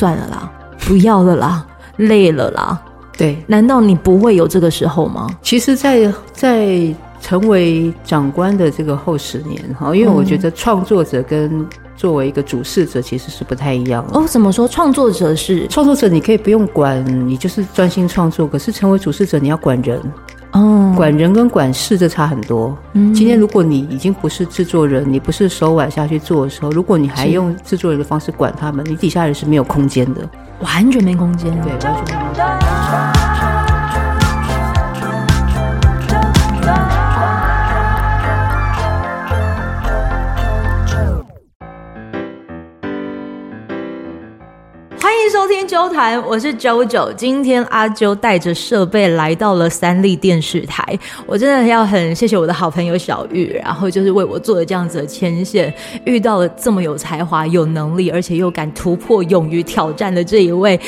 算了啦，不要了啦，累了啦。对，难道你不会有这个时候吗？其实在，在在成为长官的这个后十年哈，因为我觉得创作者跟作为一个主事者其实是不太一样哦。怎么说？创作者是创作者，你可以不用管，你就是专心创作。可是成为主事者，你要管人。哦，管人跟管事这差很多。嗯，今天如果你已经不是制作人，你不是手腕下去做的时候，如果你还用制作人的方式管他们，你底下人是没有空间的，完全没空间。对，完全没空间。收听啾谈，我是 JoJo。今天阿啾带着设备来到了三立电视台，我真的要很谢谢我的好朋友小玉，然后就是为我做了这样子的牵线。遇到了这么有才华、有能力，而且又敢突破、勇于挑战的这一位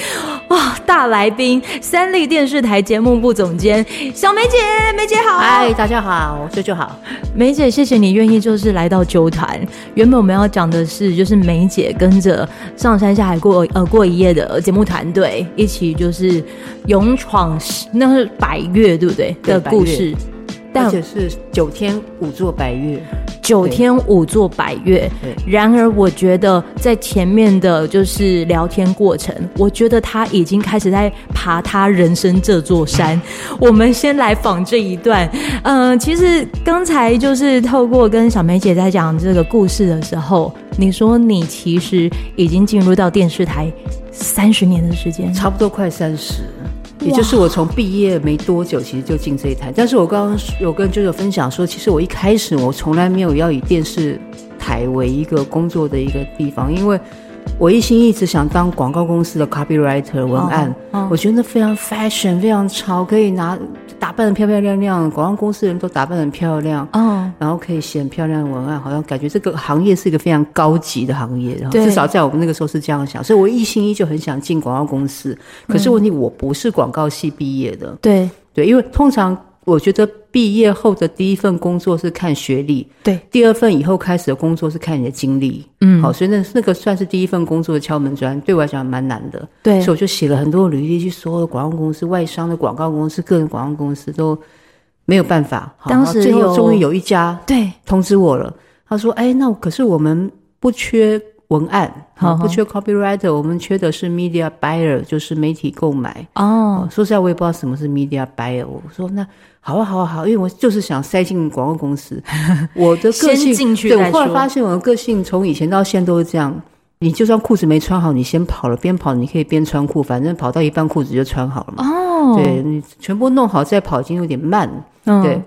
哇大来宾——三立电视台节目部总监小梅姐。梅姐好，嗨，大家好，JoJo 好。梅姐，谢谢你愿意就是来到周谈。原本我们要讲的是，就是梅姐跟着上山下海过呃过一夜。的节目团队一起就是勇闯，那是百岳对不对？对的故事，但而且是九天五座百岳，九天五座百岳。然而，我觉得在前面的就是聊天过程，我觉得他已经开始在爬他人生这座山。我们先来访这一段。嗯、呃，其实刚才就是透过跟小梅姐在讲这个故事的时候，你说你其实已经进入到电视台。三十年的时间，差不多快三十，也就是我从毕业没多久，其实就进这一台。但是我刚刚有跟 JoJo 分享说，其实我一开始我从来没有要以电视台为一个工作的一个地方，因为我一心一直想当广告公司的 copywriter 文案，我觉得那非常 fashion，非常潮，可以拿。打扮得漂漂亮亮，广告公司的人都打扮得很漂亮，哦，然后可以写很漂亮的文案，好像感觉这个行业是一个非常高级的行业，然后，至少在我们那个时候是这样想，所以我一心一就很想进广告公司。可是问题我不是广告系毕业的，对。对，因为通常。我觉得毕业后的第一份工作是看学历，对；第二份以后开始的工作是看你的经历，嗯，好，所以那那个算是第一份工作的敲门砖，对我来讲蛮难的，对，所以我就写了很多履历，去所有的广告公司、外商的广告公司、个人广告公司都没有办法。当时最后终于有一家对。通知我了，他说：“哎，那可是我们不缺。”文案好，不缺 copywriter，我们缺的是 media buyer，就是媒体购买。哦，说实在，我也不知道什么是 media buyer。我说那好啊，好啊，好，因为我就是想塞进广告公司。我的个性，先进去。对，我后来发现我的个性从以前到现在都是这样。你就算裤子没穿好，你先跑了，边跑你可以边穿裤，反正跑到一半裤子就穿好了嘛。哦，对，你全部弄好再跑，已经有点慢。对，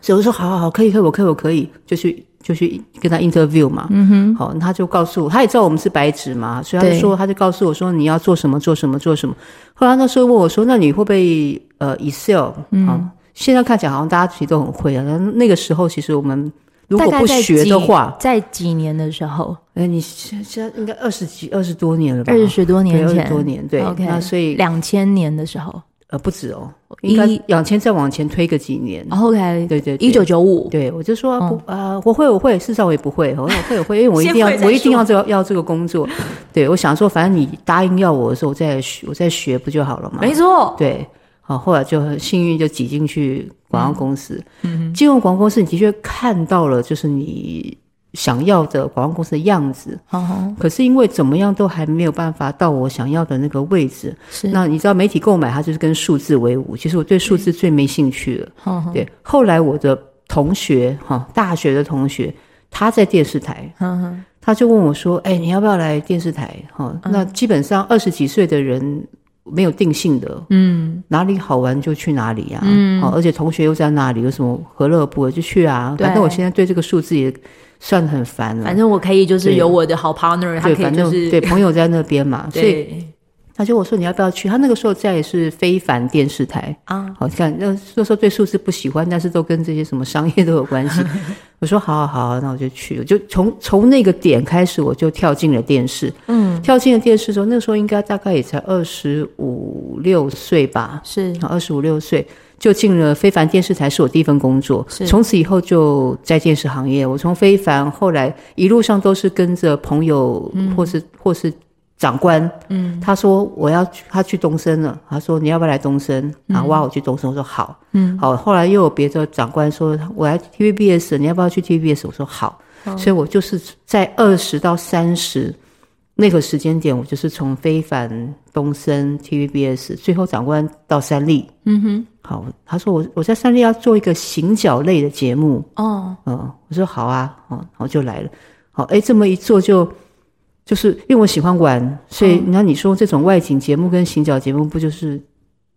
所以我说好好好，可以，可以，我可以，我可以，就去。就去跟他 interview 嘛，嗯哼，好，他就告诉我，他也知道我们是白纸嘛，所以他就说，他就告诉我说，你要做什么，做什么，做什么。后来那时候问我说，那你会不会呃 Excel？嗯，现在看起来好像大家其实都很会啊。那那个时候其实我们如果不学的话，在几，年的时候，哎，你现现在应该二十几、二十多年了吧？二十多年前，二十多年，对。OK，那所以两千年的时候。呃，不止哦，应该两千再往前推个几年。OK，对对，一九九五，对，我就说不啊，我会我会，事实上我也不会，我会我 会，因为我一定要我一定要这个要这个工作。对，我想说，反正你答应要我的时候，我再学，我再学不就好了嘛？没错，对，好，后来就很幸运就挤进去广告公司。嗯，进入广告公司，你的确看到了，就是你。想要的广告公司的样子，可是因为怎么样都还没有办法到我想要的那个位置。是，那你知道媒体购买它就是跟数字为伍，其实我对数字最没兴趣了。对，后来我的同学哈，大学的同学，他在电视台，他就问我说：“哎，你要不要来电视台？”哈，那基本上二十几岁的人没有定性的，嗯，哪里好玩就去哪里呀，嗯，好而且同学又在那里，有什么何乐不为就去啊。反正我现在对这个数字也。算很烦了，反正我可以就是有我的好 partner，他可以就是，对，反正对朋友在那边嘛，所以他就我说你要不要去？他那个时候在是非凡电视台啊，好像那那时候对数字不喜欢，但是都跟这些什么商业都有关系。我说好好好，那我就去，就从从那个点开始，我就跳进了电视。嗯，跳进了电视的时候，那时候应该大概也才二十五六岁吧，是二十五六岁。就进了非凡电视台，是我第一份工作。从此以后就在电视行业。我从非凡后来一路上都是跟着朋友，或是、嗯、或是长官，嗯，他说我要去，他去东森了，他说你要不要来东升？然后挖我去东升，我说好，嗯，好。后来又有别的长官说我来 TVBS，你要不要去 TVBS？我说好，哦、所以我就是在二十到三十那个时间点，我就是从非凡、东升、TVBS，最后长官到三立，嗯哼，好。他说我我在三立要做一个行脚类的节目，哦，嗯，我说好啊，哦，然后就来了，好，哎，这么一做就。就是因为我喜欢玩，所以你看你说这种外景节目跟行脚节目不就是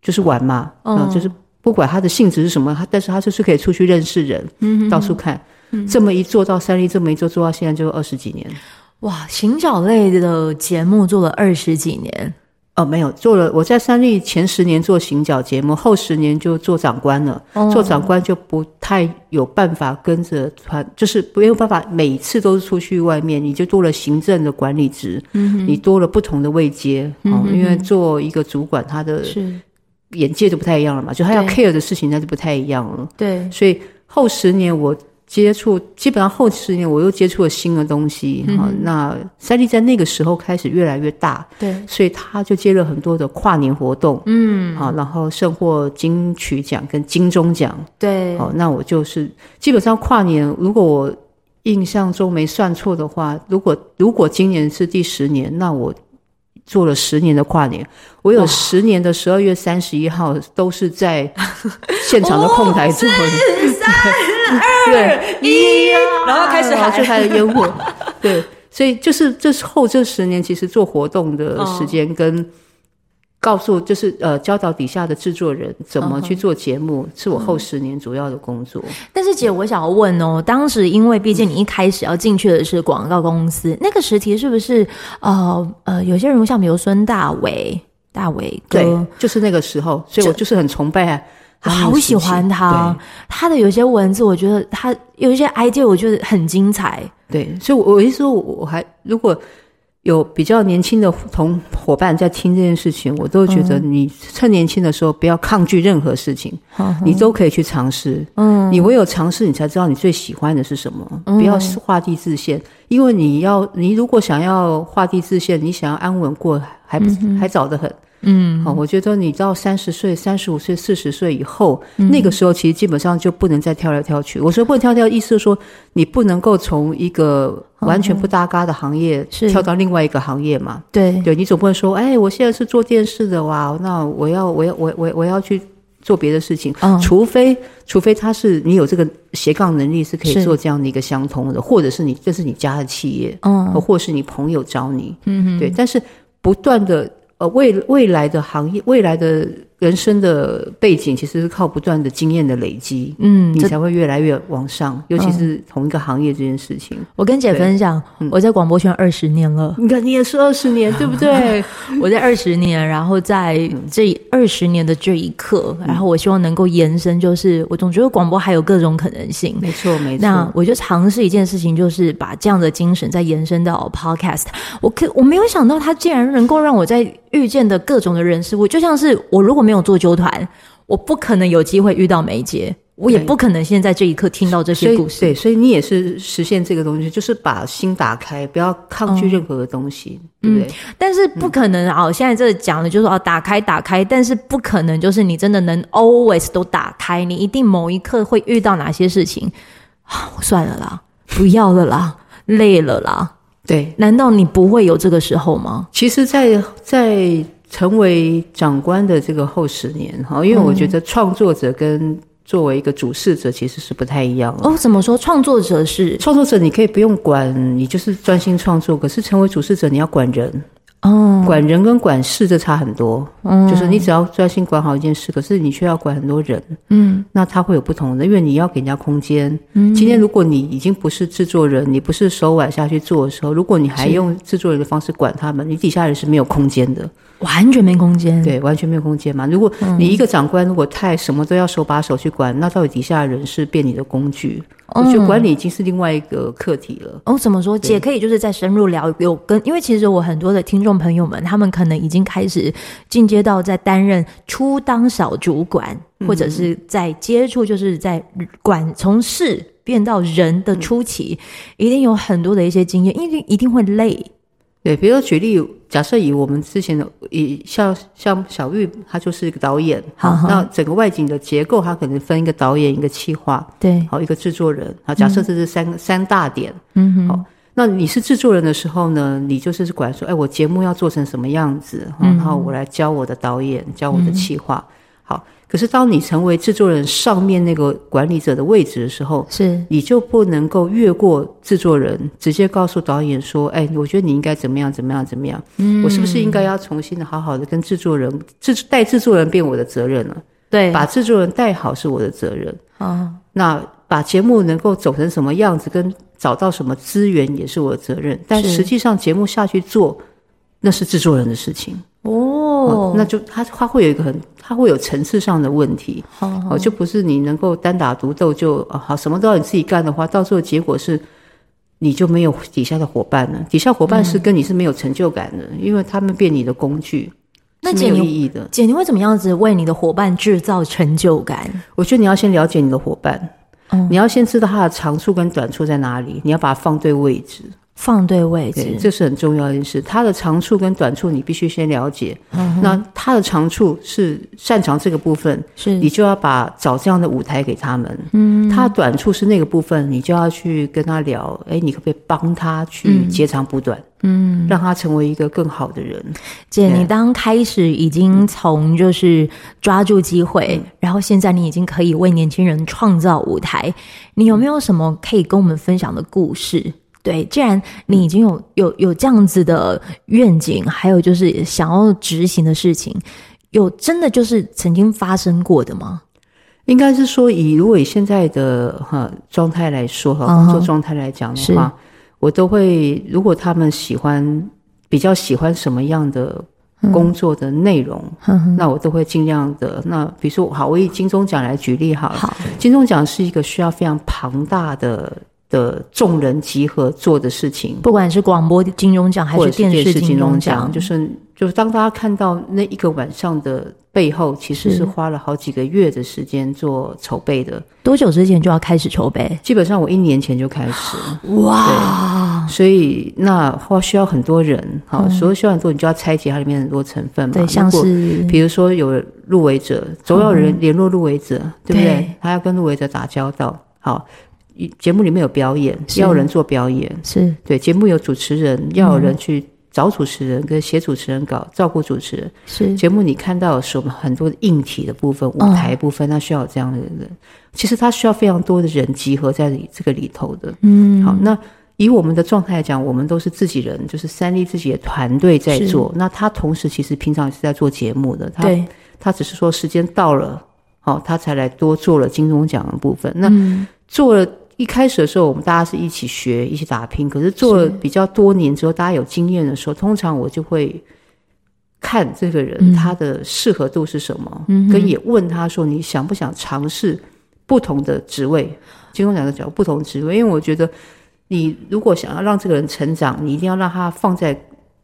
就是玩嘛？嗯、哦，就是不管它的性质是什么，它但是它就是可以出去认识人，嗯到处看。嗯、这么一做到三立，这么一做做到现在就二十几年。哇，行脚类的节目做了二十几年。哦，没有做了。我在三立前十年做行脚节目，后十年就做长官了。哦、做长官就不太有办法跟着团，就是没有办法每次都是出去外面，你就多了行政的管理职，嗯、你多了不同的位阶。嗯、哼因为做一个主管，他的眼界就不太一样了嘛，就他要 care 的事情那就不太一样了。对，所以后十年我。接触基本上后十年，我又接触了新的东西。哈、嗯，那三立在那个时候开始越来越大，对，所以他就接了很多的跨年活动，嗯，好，然后胜获金曲奖跟金钟奖，对，好，那我就是基本上跨年，如果我印象中没算错的话，如果如果今年是第十年，那我。做了十年的跨年，我有十年的十二月三十一号都是在 现场的控台做的。五、三、二、一，然后开始喊，就开始烟火。对，所以就是这后这十年，其实做活动的时间跟。告诉就是呃教导底下的制作人怎么去做节目，嗯、是我后十年主要的工作。但是姐，我想要问哦，当时因为毕竟你一开始要进去的是广告公司，嗯、那个时期是不是呃呃有些人像比如孙大伟、大伟哥，对，就是那个时候，所以我就是很崇拜啊，好喜欢他，他的有些文字，我觉得他有一些 idea，我觉得很精彩。对，所以我我意思说，我还如果。有比较年轻的同伙伴在听这件事情，我都觉得你趁年轻的时候不要抗拒任何事情，嗯、你都可以去尝试。嗯，你唯有尝试，你才知道你最喜欢的是什么。嗯、不要画地自限，因为你要，你如果想要画地自限，你想要安稳过，还还早得很。嗯，好，我觉得你到三十岁、三十五岁、四十岁以后，嗯、那个时候其实基本上就不能再跳来跳去。我说不能跳跳，意思是说你不能够从一个完全不搭嘎的行业跳到另外一个行业嘛？对，对，你总不能说，哎，我现在是做电视的哇，那我要，我要，我我我要去做别的事情。嗯，除非除非他是你有这个斜杠能力，是可以做这样的一个相通的，或者是你这是你家的企业，嗯，或是你朋友找你，嗯哼，对，但是不断的。呃，未未来的行业，未来的人生的背景，其实是靠不断的经验的累积，嗯，你才会越来越往上。尤其是同一个行业这件事情，我跟姐分享，我在广播圈二十年了，你看你也是二十年，对不对？我在二十年，然后在这二十年的这一刻，然后我希望能够延伸，就是我总觉得广播还有各种可能性。没错，没错。那我就尝试一件事情，就是把这样的精神再延伸到 Podcast。我可我没有想到，它竟然能够让我在。遇见的各种的人事物，就像是我如果没有做纠团，我不可能有机会遇到梅姐，我也不可能现在这一刻听到这些故事。对，所以你也是实现这个东西，就是把心打开，不要抗拒任何的东西，嗯、对不对？但是不可能啊！现在这讲的就是哦，打开，打开，但是不可能，就是你真的能 always 都打开，你一定某一刻会遇到哪些事情啊？算了啦，不要了啦，累了啦。对，难道你不会有这个时候吗？其实在，在在成为长官的这个后十年哈，因为我觉得创作者跟作为一个主事者其实是不太一样哦。怎么说？创作者是创作者，你可以不用管，你就是专心创作。可是成为主事者，你要管人。哦，管人跟管事这差很多，嗯，就是你只要专心管好一件事，可是你却要管很多人，嗯，那他会有不同的，因为你要给人家空间。嗯，今天如果你已经不是制作人，你不是手腕下去做的时候，如果你还用制作人的方式管他们，你底下人是没有空间的。完全没空间，对，完全没有空间嘛。如果你一个长官，如果太什么都要手把手去管，那到底底下人是变你的工具？我觉得管理已经是另外一个课题了。哦，怎么说？姐可以就是再深入聊，有跟，因为其实我很多的听众朋友们，他们可能已经开始进阶到在担任初当小主管，或者是在接触，就是在管从事变到人的初期，一定有很多的一些经验，一定一定会累。对，比如说举例，假设以我们之前的以像像小玉，他就是一个导演，好，那整个外景的结构，他可能分一个导演，一个企划，对，好，一个制作人，好，假设这是三三大点，嗯哼，好，那你是制作人的时候呢，你就是管说，哎，我节目要做成什么样子，然后我来教我的导演，教我的企划，嗯、好。可是，当你成为制作人上面那个管理者的位置的时候，是你就不能够越过制作人，直接告诉导演说：“哎，我觉得你应该怎么样，怎么样，怎么样？嗯，我是不是应该要重新的好好的跟制作人制带制作人变我的责任了？对，把制作人带好是我的责任啊。哦，那把节目能够走成什么样子，跟找到什么资源也是我的责任。但实际上，节目下去做，那是制作人的事情。”哦，哦，那就他他会有一个很，他会有层次上的问题，哦，哦，就不是你能够单打独斗就啊好，什么都要你自己干的话，到最后结果是你就没有底下的伙伴了，底下伙伴是跟你是没有成就感的，嗯、因为他们变你的工具，那没有意义的。姐，你会怎么样子为你的伙伴制造成就感？我觉得你要先了解你的伙伴，嗯，你要先知道他的长处跟短处在哪里，你要把它放对位置。放对位置，这是很重要的一件事。他的长处跟短处，你必须先了解。嗯、那他的长处是擅长这个部分，是你就要把找这样的舞台给他们。嗯，他的短处是那个部分，你就要去跟他聊。哎，你可不可以帮他去截长补短？嗯，让他成为一个更好的人。姐，你当开始已经从就是抓住机会，嗯，然后现在你已经可以为年轻人创造舞台。你有没有什么可以跟我们分享的故事？对，既然你已经有有有这样子的愿景，还有就是想要执行的事情，有真的就是曾经发生过的吗？应该是说，以如果以现在的哈状态来说哈，工作状态来讲的话，我都会，如果他们喜欢比较喜欢什么样的工作的内容，嗯、那我都会尽量的。那比如说，好，我以金钟奖来举例好了，好，金钟奖是一个需要非常庞大的。的众人集合做的事情，不管是广播金钟奖还是电视金钟奖，就是就是当大家看到那一个晚上的背后，其实是花了好几个月的时间做筹备的。多久之前就要开始筹备？基本上我一年前就开始。哇！所以那话需要很多人，好，所以需要很多，你就要拆解它里面很多成分嘛。对，像是比如说有入围者，总有人联络入围者，对不对？他要跟入围者打交道，好。节目里面有表演，要有人做表演，是对。节目有主持人，要有人去找主持人，跟写主持人稿，照顾主持人。是节目你看到是我们很多的硬体的部分，舞台部分，它需要有这样的人。其实他需要非常多的人集合在这个里头的。嗯，好，那以我们的状态来讲，我们都是自己人，就是三立自己的团队在做。那他同时其实平常也是在做节目的，他他只是说时间到了，好，他才来多做了金钟奖的部分。那做了。一开始的时候，我们大家是一起学、一起打拼。可是做了比较多年之后，大家有经验的时候，通常我就会看这个人他的适合度是什么，嗯、跟也问他说：“你想不想尝试不同的职位？”金工讲的讲不同职位，因为我觉得你如果想要让这个人成长，你一定要让他放在。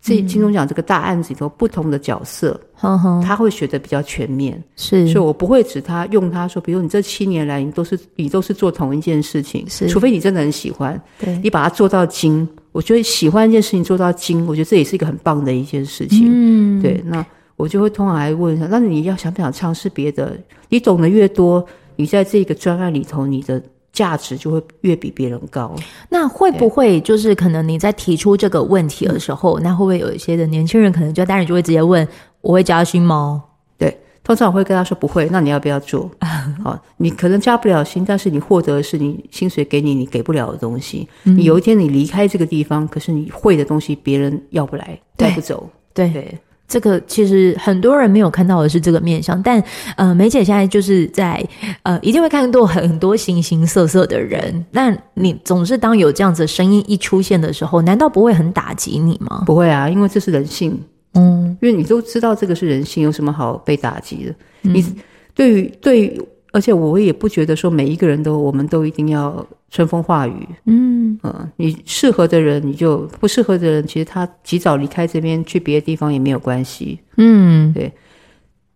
这金钟奖这个大案子里头，不同的角色，嗯，他会学的比较全面，是，所以我不会指他用他说，比如你这七年来，你都是你都是做同一件事情，是，除非你真的很喜欢，对，你把它做到精，我觉得喜欢一件事情做到精，我觉得这也是一个很棒的一件事情，嗯，对，那我就会通常来问一下，那你要想不想尝试别的？你懂得越多，你在这个专案里头，你的。价值就会越比别人高。那会不会就是可能你在提出这个问题的时候，那会不会有一些的年轻人可能就当然就会直接问：我会加薪吗？对，通常我会跟他说不会。那你要不要做？好，你可能加不了薪，但是你获得的是你薪水给你你给不了的东西。嗯、你有一天你离开这个地方，可是你会的东西别人要不来，带不走。对。对这个其实很多人没有看到的是这个面相，但呃，梅姐现在就是在呃，一定会看到很多形形色色的人。那你总是当有这样子的声音一出现的时候，难道不会很打击你吗？不会啊，因为这是人性。嗯，因为你都知道这个是人性，有什么好被打击的？嗯、你对于对于。而且我也不觉得说每一个人都，我们都一定要春风化雨。嗯呃，你适合的人，你就不适合的人，其实他及早离开这边去别的地方也没有关系。嗯，对，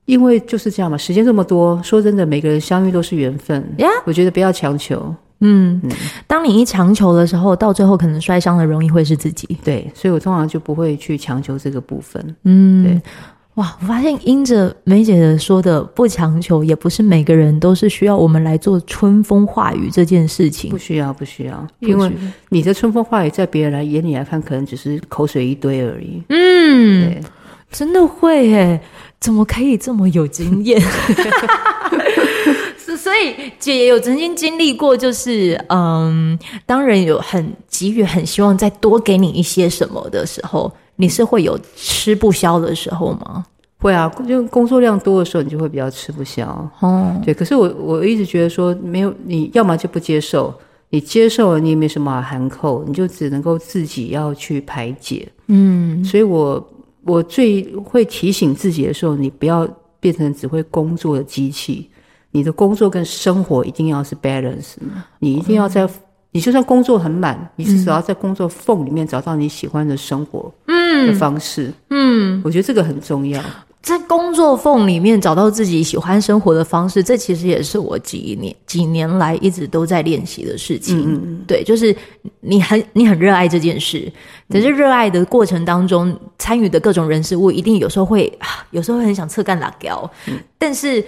因为就是这样嘛，时间这么多，说真的，每个人相遇都是缘分。呀，我觉得不要强求。嗯，嗯，当你一强求的时候，到最后可能摔伤的容易会是自己。对，所以我通常就不会去强求这个部分。嗯，对。哇，我发现因着梅姐的说的不强求，也不是每个人都是需要我们来做春风化雨这件事情。不需要，不需要，因为你的春风化雨，在别人来眼里来看，可能只是口水一堆而已。嗯，真的会耶？怎么可以这么有经验？是，所以姐也有曾经经历过，就是嗯，当人有很急于、很希望再多给你一些什么的时候。你是会有吃不消的时候吗？会啊，就工作量多的时候，你就会比较吃不消。哦，对。可是我我一直觉得说，没有你要么就不接受，你接受了你也没什么好含扣，你就只能够自己要去排解。嗯，所以我我最会提醒自己的时候，你不要变成只会工作的机器，你的工作跟生活一定要是 balance，你一定要在。你就算工作很满，你至少要在工作缝里面找到你喜欢的生活的方式。嗯，嗯，我觉得这个很重要，在工作缝里面找到自己喜欢生活的方式，这其实也是我几年几年来一直都在练习的事情。对，就是你很你很热爱这件事，可是热爱的过程当中参与的各种人事物，一定有时候会 有时候会很想侧干拉胶，嗯，但是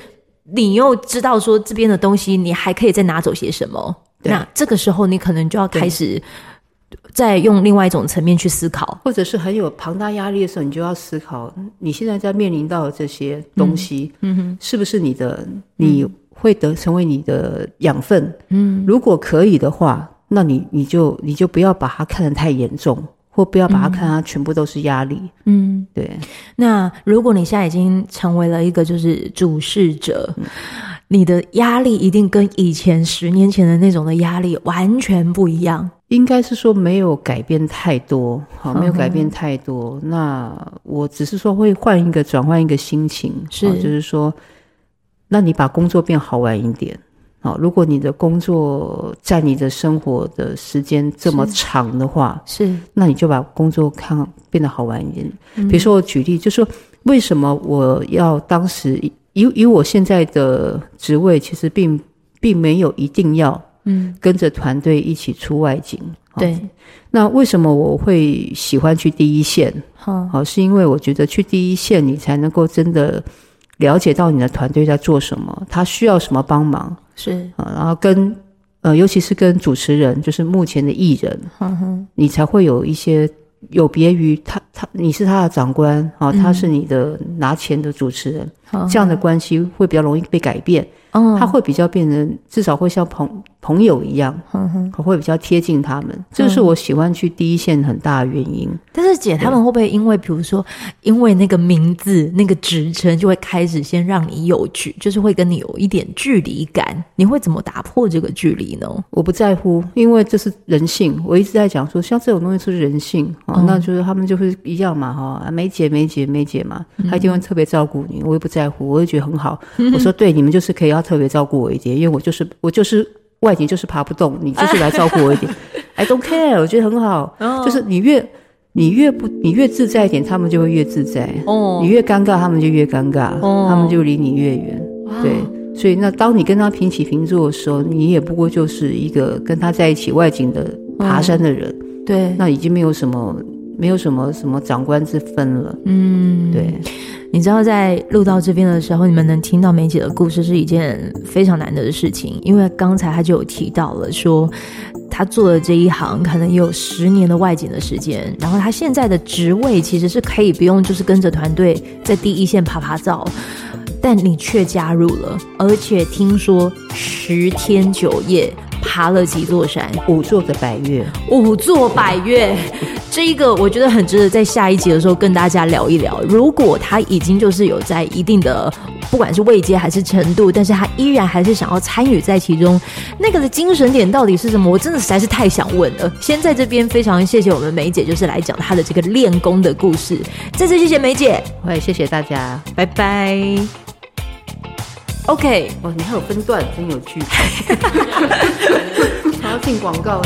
你又知道说这边的东西，你还可以再拿走些什么。那这个时候，你可能就要开始再用另外一种层面去思考，或者是很有庞大压力的时候，你就要思考你现在在面临到的这些东西，嗯哼，是不是你的，你会得成为你的养分？嗯，如果可以的话，那你你就你就不要把它看得太严重，或不要把它看它全部都是压力。嗯，对。那如果你现在已经成为了一个就是主事者。嗯你的压力一定跟以前十年前的那种的压力完全不一样，应该是说没有改变太多，好，没有改变太多。嗯、那我只是说会换一个转换一个心情，是，就是说，那你把工作变好玩一点，好，如果你的工作占你的生活的时间这么长的话，是，是那你就把工作看变得好玩一点。嗯、比如说我举例，就是说为什么我要当时。以以我现在的职位，其实并并没有一定要嗯跟着团队一起出外景。对，那为什么我会喜欢去第一线？好，好，是因为我觉得去第一线，你才能够真的了解到你的团队在做什么，他需要什么帮忙。是啊，然后跟呃，尤其是跟主持人，就是目前的艺人，嗯哼，你才会有一些。有别于他，他你是他的长官，啊，他是你的拿钱的主持人，嗯、这样的关系会比较容易被改变。哦，他会比较变成，至少会像朋朋友一样，嗯哼，会比较贴近他们。这是我喜欢去第一线很大的原因。但是姐，他们会不会因为，比如说，因为那个名字、那个职称，就会开始先让你有距，就是会跟你有一点距离感？你会怎么打破这个距离呢？我不在乎，因为这是人性。我一直在讲说，像这种东西是人性啊，嗯、那就是他们就是一样嘛，哈，梅姐梅姐梅姐嘛，他一定会特别照顾你。我也不在乎，我也觉得很好。我说对，你们就是可以要。特别照顾我一点，因为我就是我就是外景就是爬不动，你就是来照顾我一点。I don't care，我觉得很好。Oh. 就是你越你越不你越自在一点，他们就会越自在。哦，oh. 你越尴尬，他们就越尴尬。哦，oh. 他们就离你越远。Oh. 对，所以那当你跟他平起平坐的时候，你也不过就是一个跟他在一起外景的爬山的人。Oh. 对，那已经没有什么没有什么什么长官之分了。嗯，对。你知道，在录到这边的时候，你们能听到梅姐的故事是一件非常难得的事情，因为刚才她就有提到了，说她做的这一行可能也有十年的外景的时间，然后她现在的职位其实是可以不用就是跟着团队在第一线爬爬照，但你却加入了，而且听说十天九夜爬了几座山，五座的百岳，五座百岳。这一个我觉得很值得在下一集的时候跟大家聊一聊。如果他已经就是有在一定的不管是位阶还是程度，但是他依然还是想要参与在其中，那个的精神点到底是什么？我真的实在是太想问了。先在这边非常谢谢我们梅姐，就是来讲她的这个练功的故事。再次谢谢梅姐，我也谢谢大家，拜拜。OK，哦，你还有分段，真有趣。还要进广告。